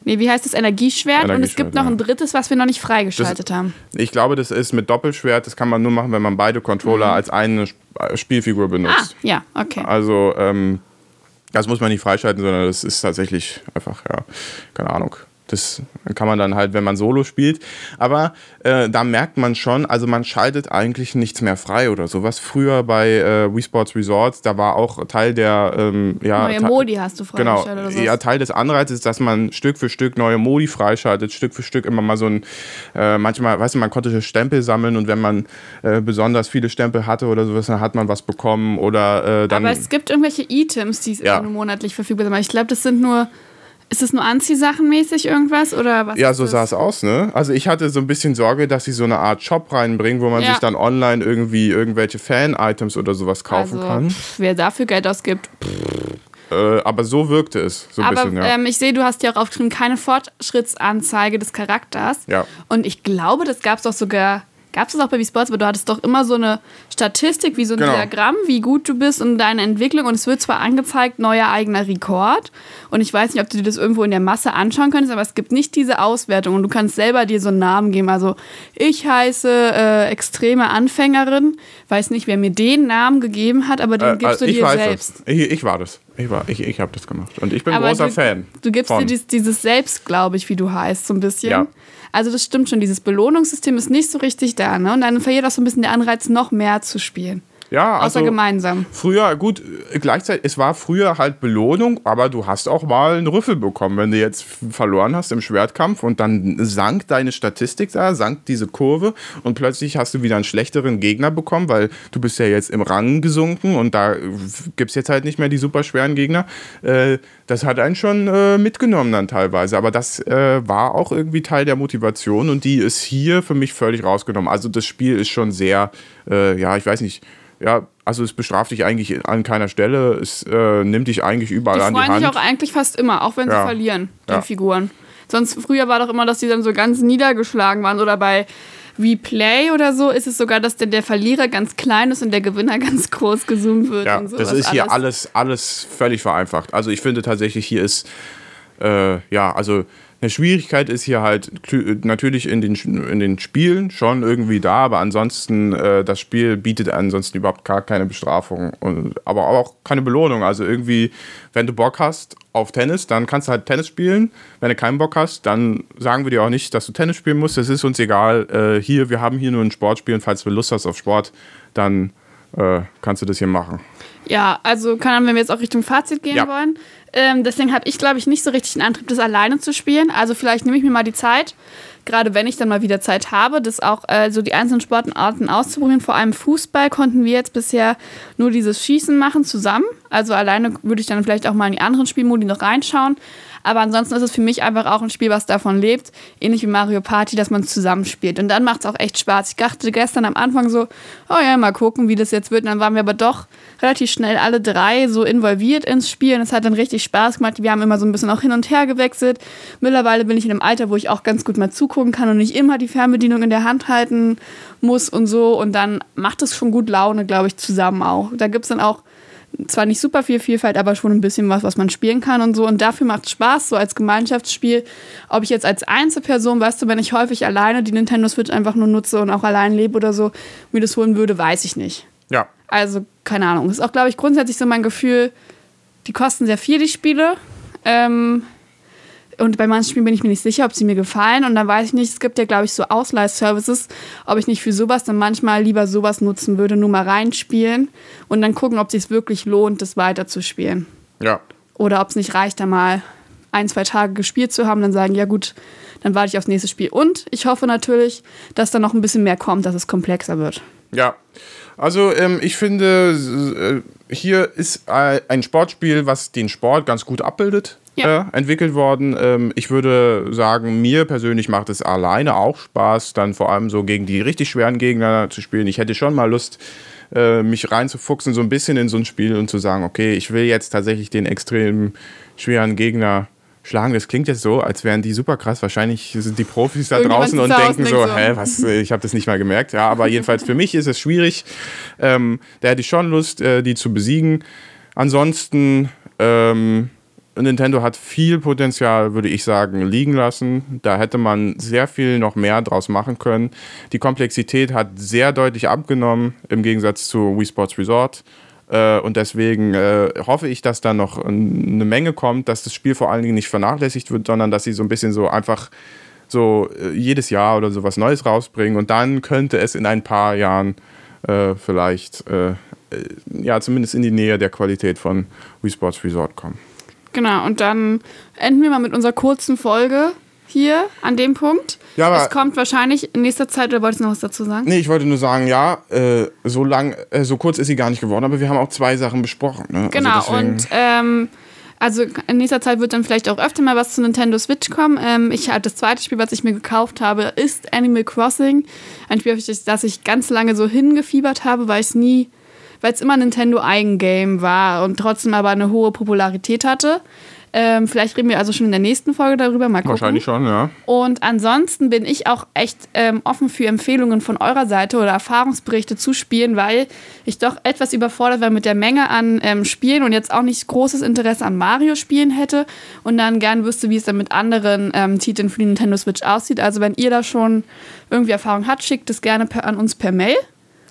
Nee, wie heißt das? Energieschwert. und es Energieschwert, gibt noch ja. ein drittes, was wir noch nicht freigeschaltet haben. Ich glaube, das ist mit Doppelschwert. Das kann man nur machen, wenn man beide Controller als eine äh, Spielfigur Mhm. Ah, benutzt. ja, okay. Also, ähm, das muss man nicht freischalten, sondern das ist tatsächlich einfach, ja, keine Ahnung. Das kann man dann halt, wenn man Solo spielt. Aber äh, da merkt man schon, also man schaltet eigentlich nichts mehr frei oder sowas. Früher bei äh, Wii Sports Resorts, da war auch Teil der, ähm, ja, Neue Modi hast du Genau, freigestellt oder so. ja, Teil des Anreizes dass man Stück für Stück neue Modi freischaltet, Stück für Stück immer mal so ein, äh, manchmal, weißt du, man konnte Stempel sammeln und wenn man äh, besonders viele Stempel hatte oder sowas, dann hat man was bekommen oder äh, dann. Aber es gibt irgendwelche Items, die Ja. monatlich verfügbar sind. Ich glaube, das sind nur. Ist das nur Anziehsachen mäßig irgendwas? Oder was? ja, so sah es aus, ne? Also ich hatte so ein bisschen Sorge, dass sie so eine Art Shop reinbringen, wo man Ja. sich dann online irgendwie irgendwelche Fan-Items oder sowas kaufen also, kann. pff, wer dafür Geld ausgibt. Äh, aber so wirkte es so ein Aber bisschen, ja. ähm, ich sehe, du hast ja auch aufgeschrieben, keine Fortschrittsanzeige des Charakters. Ja. Und ich glaube, das gab es doch sogar. Gab es das auch bei Wii Sports, aber du hattest doch immer so eine Statistik, wie so ein Genau. Diagramm, wie gut du bist und deine Entwicklung. Und es wird zwar angezeigt, neuer eigener Rekord. Und ich weiß nicht, ob du dir das irgendwo in der Masse anschauen könntest, aber es gibt nicht diese Auswertung. Und du kannst selber dir so einen Namen geben. Also, ich heiße äh, extreme Anfängerin. Weiß nicht, wer mir den Namen gegeben hat, aber den Äh, gibst du äh, ich dir selbst. Ich, ich war das. Ich, war, ich, ich habe das gemacht. Und ich bin Aber großer du, Fan. Du gibst von. dir dies, dieses Selbst, glaube ich, wie du heißt, so ein bisschen. Ja. Also das stimmt schon, dieses Belohnungssystem ist nicht so richtig da, ne? Und dann verliert auch so ein bisschen der Anreiz, noch mehr zu spielen. Ja, Außer also gemeinsam. früher, gut, äh, gleichzeitig, es war früher halt Belohnung, aber du hast auch mal einen Rüffel bekommen, wenn du jetzt verloren hast im Schwertkampf und dann sank deine Statistik da, sank diese Kurve und plötzlich hast du wieder einen schlechteren Gegner bekommen, weil du bist ja jetzt im Rang gesunken und da gibt es jetzt halt nicht mehr die super schweren Gegner. Äh, das hat einen schon äh, mitgenommen dann teilweise, aber das äh, war auch irgendwie Teil der Motivation und die ist hier für mich völlig rausgenommen. Also das Spiel ist schon sehr, äh, ja, ich weiß nicht, ja, also es bestraft dich eigentlich an keiner Stelle, es äh, nimmt dich eigentlich überall Die an die freuen sich auch eigentlich fast immer, auch wenn sie Ja. verlieren, die Ja. Figuren. Sonst früher war doch immer, dass die dann so ganz niedergeschlagen waren. Oder bei Replay oder so ist es sogar, dass denn der Verlierer ganz klein ist und der Gewinner ganz groß gezoomt wird. Ja, das ist hier alles, alles völlig vereinfacht. Also ich finde tatsächlich, hier ist, äh, ja, also eine Schwierigkeit ist hier halt natürlich in den, in den Spielen schon irgendwie da, aber ansonsten, äh, das Spiel bietet ansonsten überhaupt gar keine Bestrafung, und, aber auch keine Belohnung. Also irgendwie, wenn du Bock hast auf Tennis, dann kannst du halt Tennis spielen. Wenn du keinen Bock hast, dann sagen wir dir auch nicht, dass du Tennis spielen musst. Das ist uns egal. Äh, hier, wir haben hier nur ein Sportspiel und falls du Lust hast auf Sport, dann äh, kannst du das hier machen. Ja, also kann Ahnung, wenn wir jetzt auch Richtung Fazit gehen Ja. wollen. Ähm, deswegen habe ich, glaube ich, nicht so richtig den Antrieb, das alleine zu spielen. Also vielleicht nehme ich mir mal die Zeit, gerade wenn ich dann mal wieder Zeit habe, das auch äh, so die einzelnen Sportarten auszuprobieren. Vor allem Fußball konnten wir jetzt bisher nur dieses Schießen machen zusammen. Also alleine würde ich dann vielleicht auch mal in die anderen Spielmodi noch reinschauen. Aber ansonsten ist es für mich einfach auch ein Spiel, was davon lebt, ähnlich wie Mario Party, dass man zusammenspielt. Und dann macht es auch echt Spaß. Ich dachte gestern am Anfang so, oh ja, mal gucken, wie das jetzt wird. Und dann waren wir aber doch relativ schnell alle drei so involviert ins Spiel. Und es hat dann richtig Spaß gemacht. Wir haben immer so ein bisschen auch hin und her gewechselt. Mittlerweile bin ich in einem Alter, wo ich auch ganz gut mal zugucken kann und nicht immer die Fernbedienung in der Hand halten muss und so. Und dann macht es schon gut Laune, glaube ich, zusammen auch. Da gibt es dann auch zwar nicht super viel Vielfalt, aber schon ein bisschen was, was man spielen kann und so. Und dafür macht es Spaß, so als Gemeinschaftsspiel. Ob ich jetzt als Einzelperson, weißt du, wenn ich häufig alleine die Nintendo Switch einfach nur nutze und auch allein lebe oder so, mir das holen würde, weiß ich nicht. Ja. Also, keine Ahnung. Ist auch, glaube ich, grundsätzlich so mein Gefühl, die kosten sehr viel, die Spiele. Ähm, und bei manchen Spielen bin ich mir nicht sicher, ob sie mir gefallen. Und dann weiß ich nicht, es gibt ja, glaube ich, so Ausleihservices, ob ich nicht für sowas dann manchmal lieber sowas nutzen würde, nur mal reinspielen und dann gucken, ob es sich wirklich lohnt, das weiterzuspielen. Ja. Oder ob es nicht reicht, da mal ein, zwei Tage gespielt zu haben, dann sagen, ja gut, dann warte ich aufs nächste Spiel. Und ich hoffe natürlich, dass da noch ein bisschen mehr kommt, dass es komplexer wird. Ja. Also ähm, ich finde, äh, hier ist äh, ein Sportspiel, was den Sport ganz gut abbildet ja. äh, entwickelt worden. Ähm, ich würde sagen, mir persönlich macht es alleine auch Spaß, dann vor allem so gegen die richtig schweren Gegner zu spielen. Ich hätte schon mal Lust, äh, mich reinzufuchsen, so ein bisschen in so ein Spiel und zu sagen, okay, ich will jetzt tatsächlich den extrem schweren Gegner schlagen. Das klingt jetzt so, als wären die super krass. Wahrscheinlich sind die Profis da draußen und denken so, so, hä, was, ich habe das nicht mal gemerkt. Ja, aber jedenfalls für mich ist es schwierig. Ähm, da hätte ich schon Lust, äh, die zu besiegen. Ansonsten ähm, Nintendo hat viel Potenzial, würde ich sagen, liegen lassen. Da hätte man sehr viel noch mehr draus machen können. Die Komplexität hat sehr deutlich abgenommen im Gegensatz zu Wii Sports Resort. Äh, und deswegen äh, hoffe ich, dass da noch eine Menge kommt, dass das Spiel vor allen Dingen nicht vernachlässigt wird, sondern dass sie so ein bisschen so einfach so äh, jedes Jahr oder so was Neues rausbringen. Und dann könnte es in ein paar Jahren äh, vielleicht äh, ja zumindest in die Nähe der Qualität von Wii Sports Resort kommen. Genau, und dann enden wir mal mit unserer kurzen Folge hier an dem Punkt. Ja, aber es kommt wahrscheinlich in nächster Zeit, oder wolltest du noch was dazu sagen? Nee, ich wollte nur sagen, ja, äh, so lang, äh, so kurz ist sie gar nicht geworden, aber wir haben auch zwei Sachen besprochen. Ne? Also genau, also und ähm, also in nächster Zeit wird dann vielleicht auch öfter mal was zu Nintendo Switch kommen. Ähm, ich halt das zweite Spiel, was ich mir gekauft habe, ist Animal Crossing. Ein Spiel, das ich ganz lange so hingefiebert habe, weil es nie weil es immer Nintendo Eigengame war und trotzdem aber eine hohe Popularität hatte. Ähm, vielleicht reden wir also schon in der nächsten Folge darüber. Mal gucken. Wahrscheinlich schon, ja. Und ansonsten bin ich auch echt ähm, offen für Empfehlungen von eurer Seite oder Erfahrungsberichte zu Spielen, weil ich doch etwas überfordert war mit der Menge an ähm, Spielen und jetzt auch nicht großes Interesse an Mario-Spielen hätte und dann gern wüsste, wie es dann mit anderen ähm, Titeln für die Nintendo Switch aussieht. Also wenn ihr da schon irgendwie Erfahrung habt, schickt es gerne per, an uns per Mail.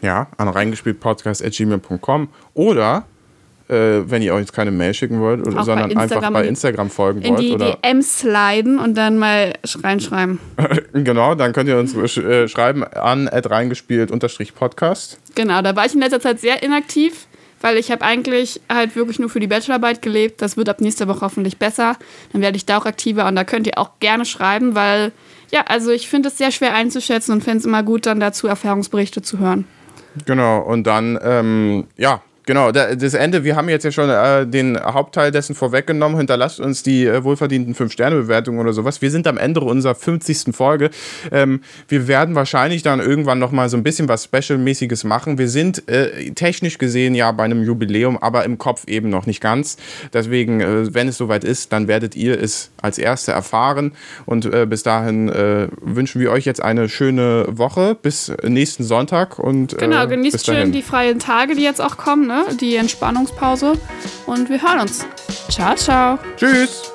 Ja, an reingespieltpodcast.gmail.com oder äh, wenn ihr euch jetzt keine Mail schicken wollt, oder, sondern einfach bei Instagram folgen in wollt. In die oder DMs sliden und dann mal reinschreiben. genau, dann könnt ihr uns äh, schreiben an reingespielt-podcast. Genau, da war ich in letzter Zeit sehr inaktiv, weil ich habe eigentlich halt wirklich nur für die Bachelorarbeit gelebt. Das wird ab nächster Woche hoffentlich besser. Dann werde ich da auch aktiver und da könnt ihr auch gerne schreiben, weil ja, also ich finde es sehr schwer einzuschätzen und fände es immer gut, dann dazu Erfahrungsberichte zu hören. Genau, und dann, ähm, ja, Genau, das Ende, wir haben jetzt ja schon äh, den Hauptteil dessen vorweggenommen. Hinterlasst uns die äh, wohlverdienten 5-Sterne-Bewertungen oder sowas. Wir sind am Ende unserer 50. Folge. Ähm, wir werden wahrscheinlich dann irgendwann nochmal so ein bisschen was Special-mäßiges machen. Wir sind äh, technisch gesehen ja bei einem Jubiläum, aber im Kopf eben noch nicht ganz. Deswegen, äh, wenn es soweit ist, dann werdet ihr es als Erste erfahren. Und äh, bis dahin äh, wünschen wir euch jetzt eine schöne Woche. Bis nächsten Sonntag. Und, genau, genießt schön die freien Tage, die jetzt auch kommen. Ne? die Entspannungspause. Und wir hören uns. Ciao, ciao. Tschüss.